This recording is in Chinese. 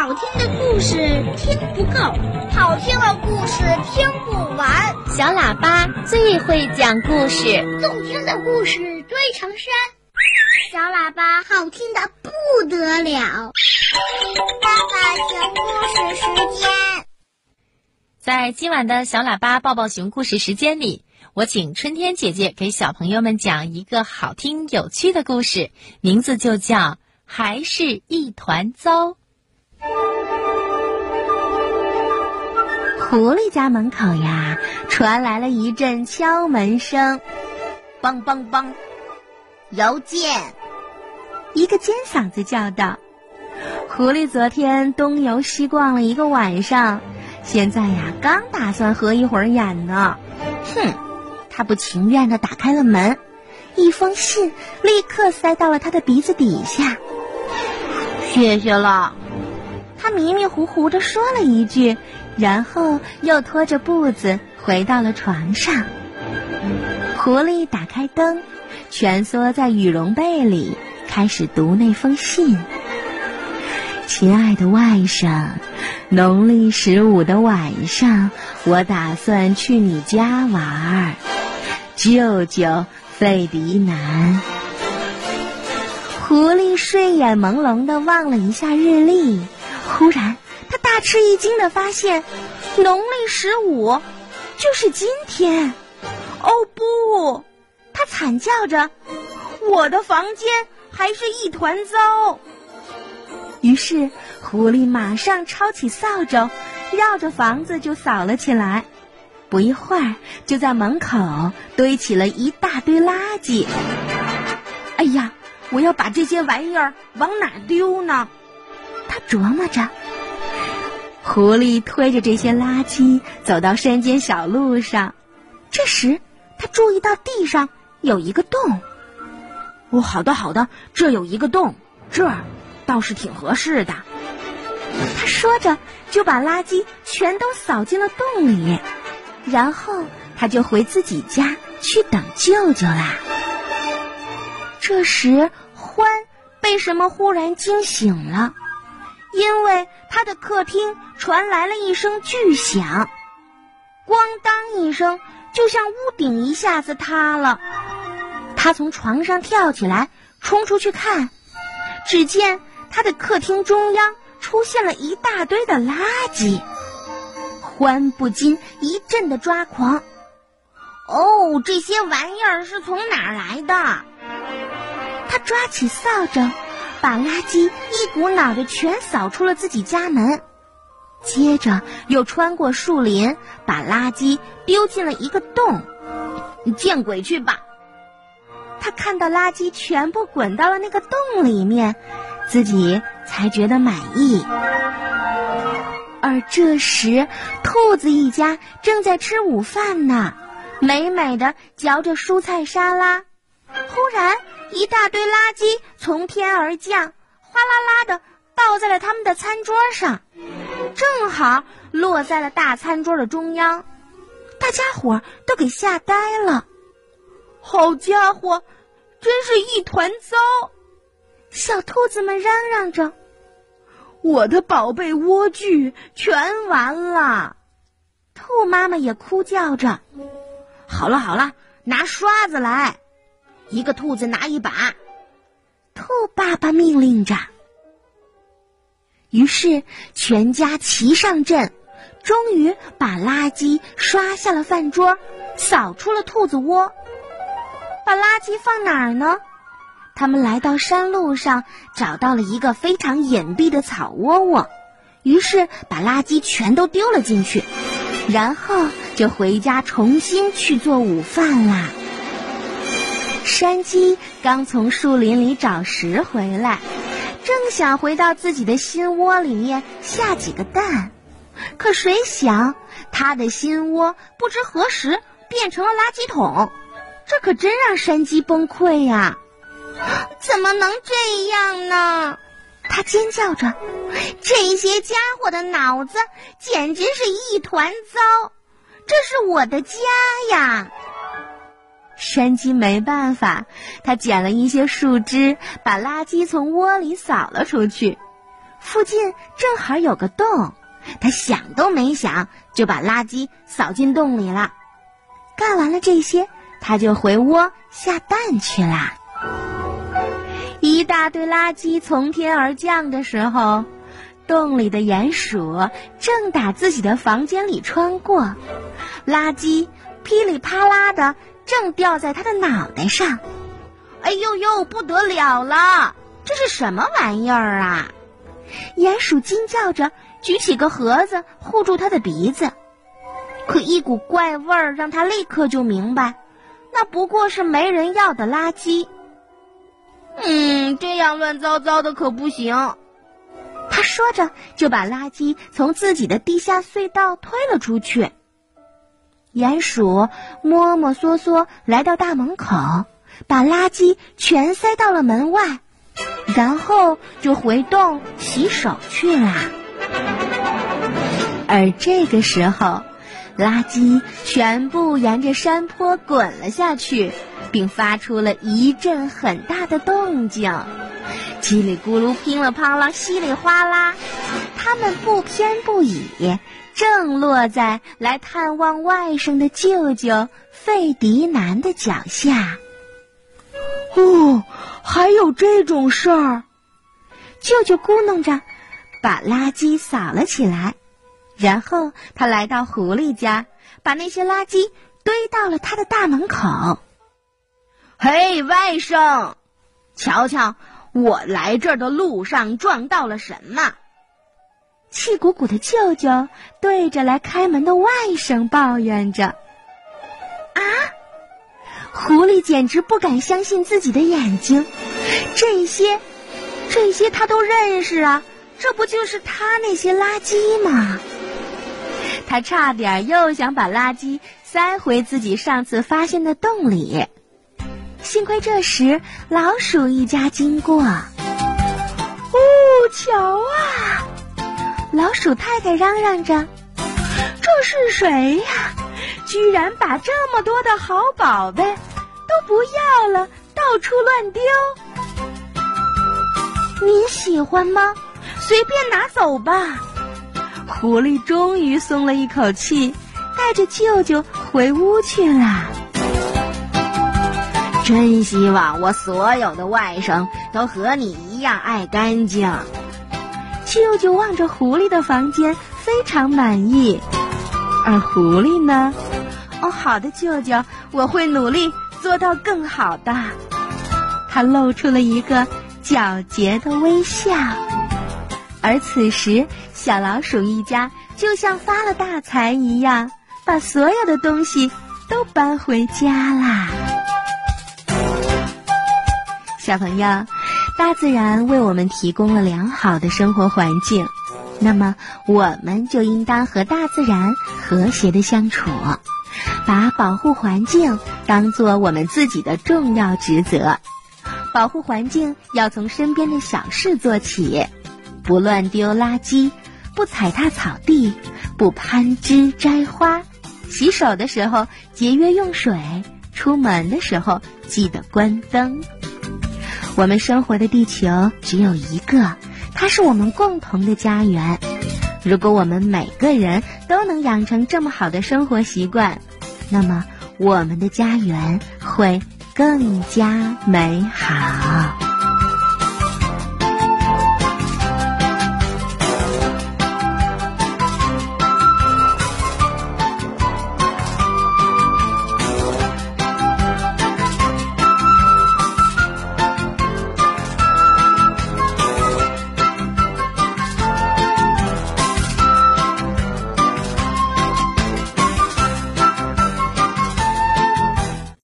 好听的故事听不够，好听的故事听不完。小喇叭最会讲故事，动听的故事堆成山。小喇叭好听的不得了。爸爸讲故事时间，在今晚的小喇叭抱抱熊故事时间里，我请春天姐姐给小朋友们讲一个好听有趣的故事，名字就叫《还是一团糟》。狐狸家门口呀，传来了一阵敲门声，梆梆梆，邮件。一个尖嗓子叫道：“狐狸昨天东游西逛了一个晚上，现在呀，刚打算合一会儿眼呢。”哼，他不情愿的打开了门，一封信立刻塞到了他的鼻子底下。谢谢了，他迷迷糊糊地说了一句。然后又拖着步子回到了床上。狐狸打开灯，蜷缩在羽绒被里，开始读那封信。亲爱的外甥，农历十五的晚上，我打算去你家玩儿。舅舅费迪南。狐狸睡眼朦胧的望了一下日历，忽然。他大吃一惊的发现，农历十五就是今天。哦不！他惨叫着：“我的房间还是一团糟。”于是，狐狸马上抄起扫帚，绕着房子就扫了起来。不一会儿，就在门口堆起了一大堆垃圾。哎呀，我要把这些玩意儿往哪丢呢？他琢磨着。狐狸推着这些垃圾走到山间小路上，这时他注意到地上有一个洞。哦，好的好的，这有一个洞，这儿倒是挺合适的。他说着就把垃圾全都扫进了洞里，然后他就回自己家去等舅舅啦。这时欢被什么忽然惊醒了。因为他的客厅传来了一声巨响，咣当一声，就像屋顶一下子塌了。他从床上跳起来，冲出去看，只见他的客厅中央出现了一大堆的垃圾。欢不禁一阵的抓狂。哦，这些玩意儿是从哪儿来的？他抓起扫帚。把垃圾一股脑的全扫出了自己家门，接着又穿过树林，把垃圾丢进了一个洞。你见鬼去吧！他看到垃圾全部滚到了那个洞里面，自己才觉得满意。而这时，兔子一家正在吃午饭呢，美美的嚼着蔬菜沙拉。忽然。一大堆垃圾从天而降，哗啦啦的倒在了他们的餐桌上，正好落在了大餐桌的中央。大家伙都给吓呆了。好家伙，真是一团糟！小兔子们嚷嚷着：“我的宝贝莴苣全完了！”兔妈妈也哭叫着：“好了好了，拿刷子来。”一个兔子拿一把，兔爸爸命令着。于是全家齐上阵，终于把垃圾刷下了饭桌，扫出了兔子窝。把垃圾放哪儿呢？他们来到山路上，找到了一个非常隐蔽的草窝窝，于是把垃圾全都丢了进去，然后就回家重新去做午饭啦。山鸡刚从树林里找食回来，正想回到自己的新窝里面下几个蛋，可谁想他的新窝不知何时变成了垃圾桶，这可真让山鸡崩溃呀！怎么能这样呢？他尖叫着，这些家伙的脑子简直是一团糟，这是我的家呀！山鸡没办法，它捡了一些树枝，把垃圾从窝里扫了出去。附近正好有个洞，他想都没想就把垃圾扫进洞里了。干完了这些，他就回窝下蛋去啦。一大堆垃圾从天而降的时候，洞里的鼹鼠正打自己的房间里穿过，垃圾噼里啪啦的正掉在他的脑袋上。哎呦呦，不得了了！这是什么玩意儿啊？鼹鼠惊叫着，举起个盒子护住他的鼻子。可一股怪味儿让他立刻就明白，那不过是没人要的垃圾。嗯，这样乱糟糟的可不行。他说着，就把垃圾从自己的地下隧道推了出去。鼹鼠摸摸索索来到大门口，把垃圾全塞到了门外。然后就回洞洗手去啦。而这个时候，垃圾全部沿着山坡滚了下去，并发出了一阵很大的动静，叽里咕噜、乒了乓啷、稀里哗啦，它们不偏不倚，正落在来探望外甥的舅舅费迪南的脚下。哦。还有这种事儿，舅舅咕哝着，把垃圾扫了起来，然后他来到狐狸家，把那些垃圾堆到了他的大门口。嘿，外甥，瞧瞧我来这儿的路上撞到了什么？气鼓鼓的舅舅对着来开门的外甥抱怨着。啊！狐狸简直不敢相信自己的眼睛，这些，这些他都认识啊！这不就是他那些垃圾吗？他差点又想把垃圾塞回自己上次发现的洞里，幸亏这时老鼠一家经过。哦，瞧啊！老鼠太太嚷嚷着：“这是谁呀？”居然把这么多的好宝贝都不要了，到处乱丢。您喜欢吗？随便拿走吧。狐狸终于松了一口气，带着舅舅回屋去了。真希望我所有的外甥都和你一样爱干净。舅舅望着狐狸的房间，非常满意。而狐狸呢？哦，好的，舅舅，我会努力做到更好的。他露出了一个皎洁的微笑。而此时，小老鼠一家就像发了大财一样，把所有的东西都搬回家啦。小朋友，大自然为我们提供了良好的生活环境。那么，我们就应当和大自然和谐的相处，把保护环境当做我们自己的重要职责。保护环境要从身边的小事做起，不乱丢垃圾，不踩踏草地，不攀枝摘花。洗手的时候节约用水，出门的时候记得关灯。我们生活的地球只有一个。它是我们共同的家园。如果我们每个人都能养成这么好的生活习惯，那么我们的家园会更加美好。